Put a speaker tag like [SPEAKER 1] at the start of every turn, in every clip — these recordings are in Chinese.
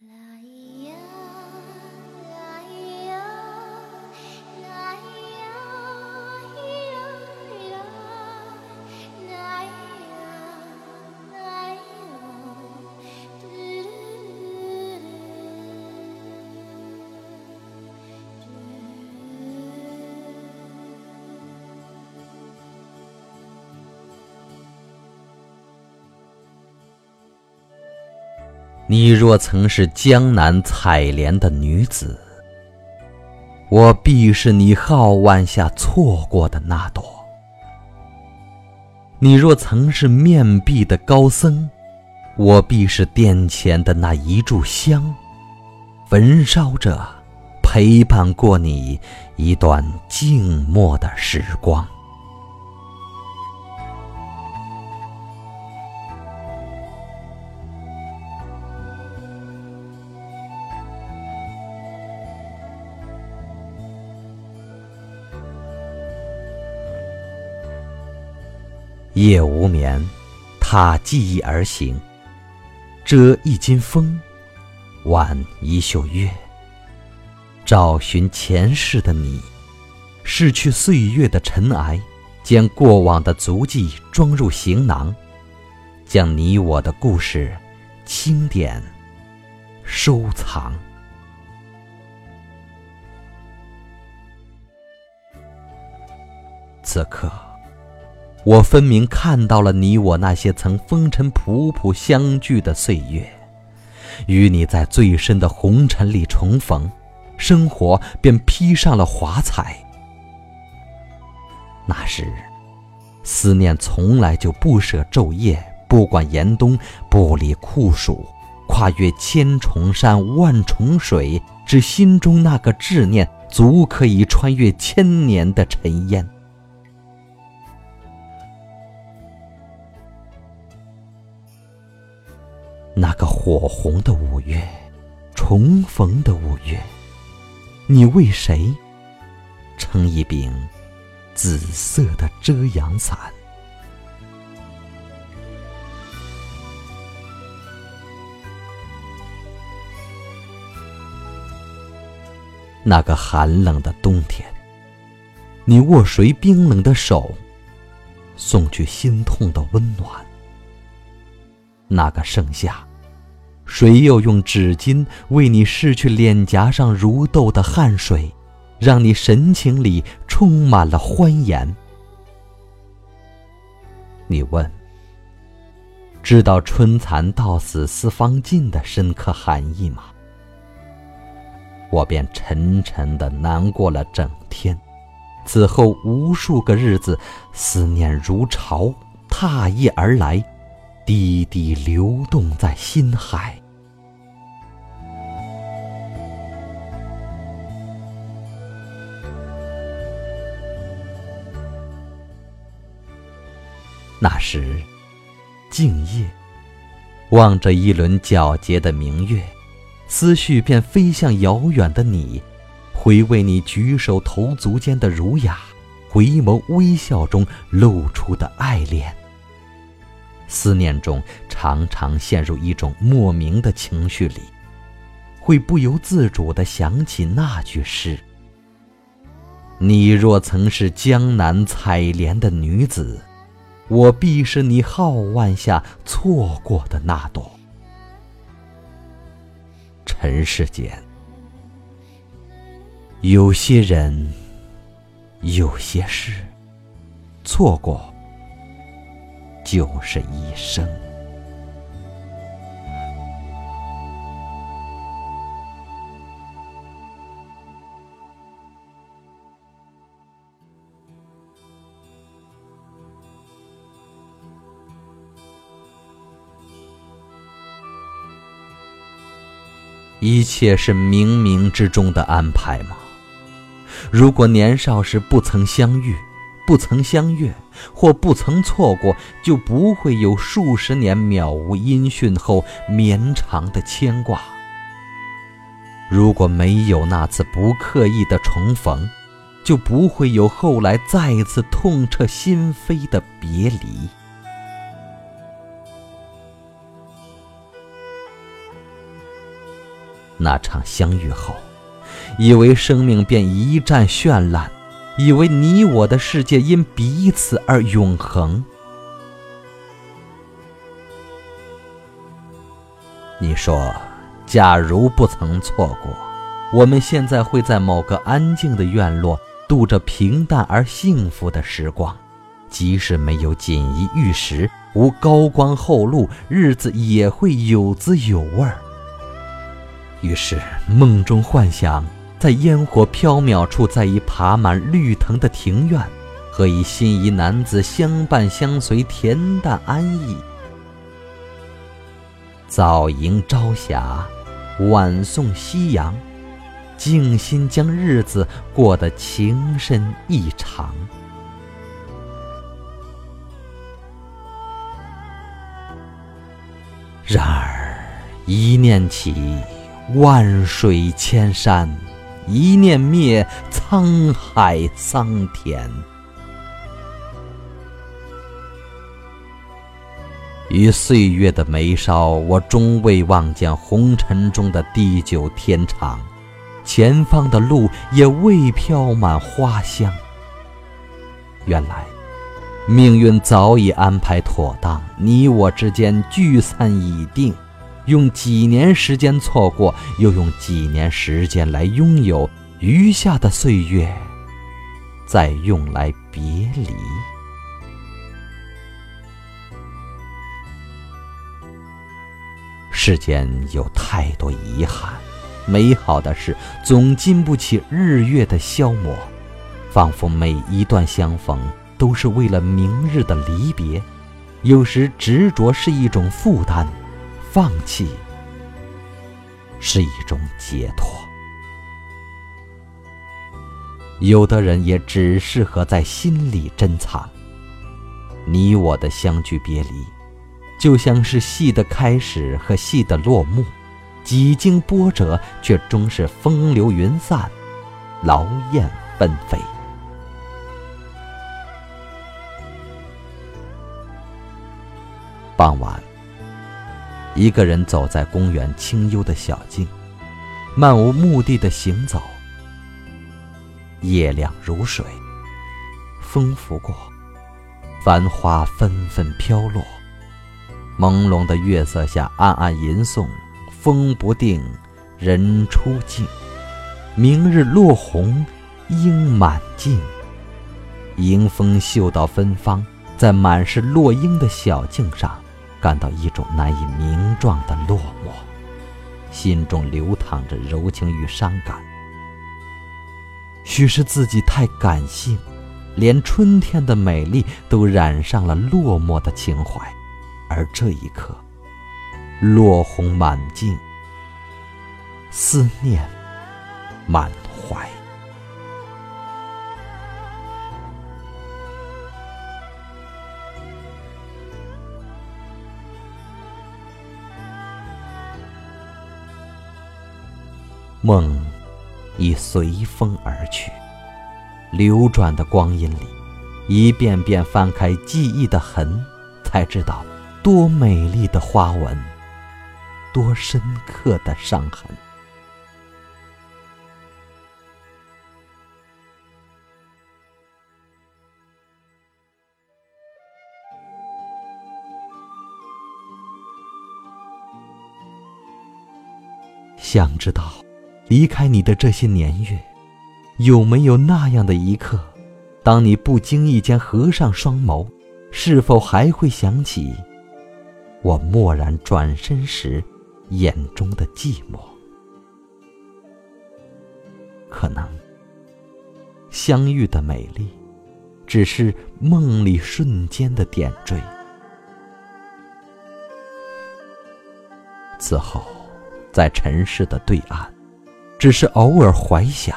[SPEAKER 1] La 你若曾是江南采莲的女子，我必是你皓腕下错过的那朵；你若曾是面壁的高僧，我必是殿前的那一炷香，焚烧着，陪伴过你一段静默的时光。夜无眠，踏记忆而行，遮一襟风，挽一袖月。找寻前世的你，拭去岁月的尘埃，将过往的足迹装入行囊，将你我的故事清点收藏。此刻。我分明看到了你我那些曾风尘仆仆相聚的岁月，与你在最深的红尘里重逢，生活便披上了华彩。那时，思念从来就不舍昼夜，不管严冬，不理酷暑，跨越千重山万重水，只心中那个执念，足可以穿越千年的尘烟。那个火红的五月，重逢的五月，你为谁撑一柄紫色的遮阳伞？那个寒冷的冬天，你握谁冰冷的手，送去心痛的温暖？那个盛夏。谁又用纸巾为你拭去脸颊上如豆的汗水，让你神情里充满了欢颜？你问：“知道春蚕到死丝方尽的深刻含义吗？”我便沉沉的难过了整天。此后无数个日子，思念如潮，踏叶而来。滴滴流动在心海。那时，静夜，望着一轮皎洁的明月，思绪便飞向遥远的你，回味你举手投足间的儒雅，回眸微笑中露出的爱恋。思念中，常常陷入一种莫名的情绪里，会不由自主地想起那句诗：“你若曾是江南采莲的女子，我必是你浩腕下错过的那朵。”尘世间，有些人，有些事，错过。就是一生。一切是冥冥之中的安排吗？如果年少时不曾相遇。不曾相约，或不曾错过，就不会有数十年渺无音讯后绵长的牵挂。如果没有那次不刻意的重逢，就不会有后来再次痛彻心扉的别离。那场相遇后，以为生命便一战绚烂，以为你我的世界因彼此而永恒。你说，假如不曾错过，我们现在会在某个安静的院落度着平淡而幸福的时光，即使没有锦衣玉食，无高官厚禄，日子也会有滋有味儿。于是，梦中幻想，在烟火飘渺处，在一爬满绿藤的庭院，和一心仪男子相伴相随，恬淡安逸。早迎朝霞，晚送夕阳，静心将日子过得情深意长。然而，一念起，万水千山；一念灭，沧海桑田。于岁月的眉梢，我终未望见红尘中的地久天长，前方的路也未飘满花香。原来，命运早已安排妥当，你我之间聚散已定，用几年时间错过，又用几年时间来拥有，余下的岁月，再用来别离。世间有太多遗憾，美好的事总经不起日月的消磨，仿佛每一段相逢都是为了明日的离别。有时执着是一种负担，放弃是一种解脱。有的人也只适合在心里珍藏。你我的相聚别离。就像是戏的开始和戏的落幕，几经波折，却终是风流云散，劳燕分飞。傍晚，一个人走在公园清幽的小径，漫无目的的行走。夜凉如水，风拂过，繁花纷纷飘落。朦胧的月色下，暗暗吟诵：“风不定，人初静。明日落红，应满径。”迎风嗅到芬芳，在满是落英的小径上，感到一种难以名状的落寞，心中流淌着柔情与伤感。许是自己太感性，连春天的美丽都染上了落寞的情怀。而这一刻，落红满径，思念满怀。梦已随风而去，流转的光阴里，一遍遍翻开记忆的痕，才知道。多美丽的花纹，多深刻的伤痕。想知道，离开你的这些年月，有没有那样的一刻，当你不经意间合上双眸，是否还会想起？我蓦然转身时，眼中的寂寞，可能相遇的美丽，只是梦里瞬间的点缀。此后，在尘世的对岸，只是偶尔怀想，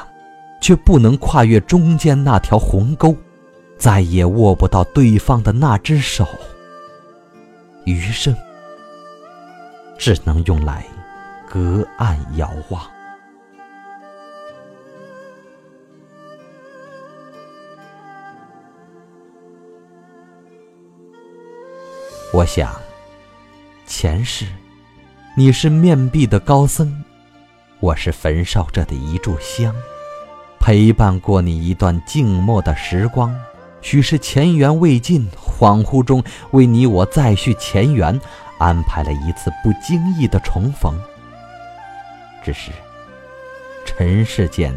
[SPEAKER 1] 却不能跨越中间那条鸿沟，再也握不到对方的那只手。余生只能用来隔岸遥望。我想，前世你是面壁的高僧，我是焚烧着的一炷香，陪伴过你一段静默的时光。许是前缘未尽，恍惚中为你我再续前缘，安排了一次不经意的重逢。只是尘世间，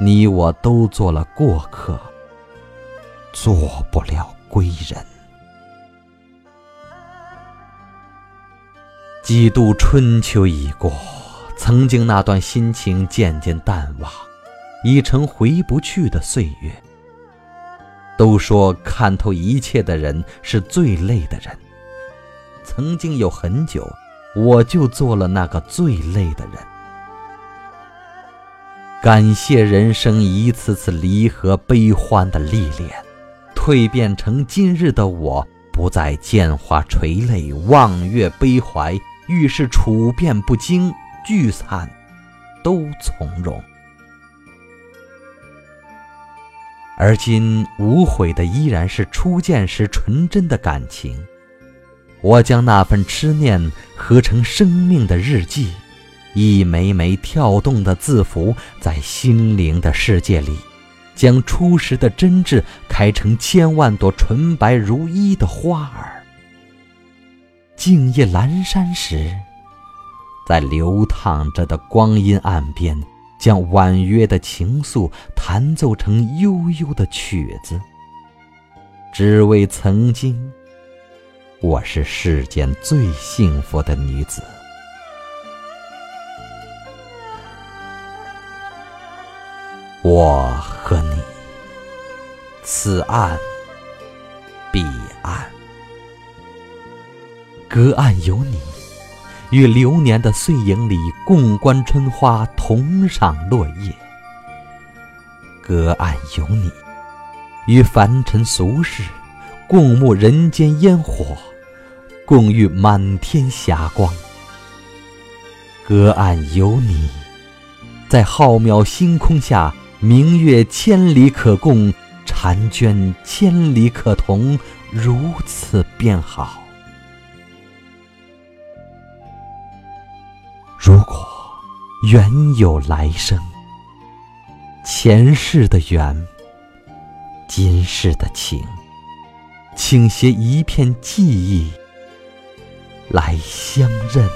[SPEAKER 1] 你我都做了过客，做不了归人。几度春秋已过，曾经那段心情渐渐淡忘，已成回不去的岁月。都说看透一切的人是最累的人。曾经有很久，我就做了那个最累的人。感谢人生一次次离合悲欢的历练，蜕变成今日的我，不再见花垂泪，望月悲怀，遇事处变不惊，聚散都从容。而今无悔的依然是初见时纯真的感情。我将那份痴念合成生命的日记，一枚枚跳动的字符，在心灵的世界里，将初时的真挚开成千万朵纯白如一的花儿。静夜阑珊时，在流淌着的光阴岸边。将婉约的情愫弹奏成悠悠的曲子，只为曾经，我是世间最幸福的女子。我和你，此岸彼岸，隔岸有你。与流年的碎影里共观春花，同赏落叶。隔岸有你，与凡尘俗世共沐人间烟火，共遇满天霞光。隔岸有你，在浩渺星空下，明月千里可共，婵娟千里可同，如此便好。如果缘有来生，前世的缘，今世的情，请携一片记忆来相认。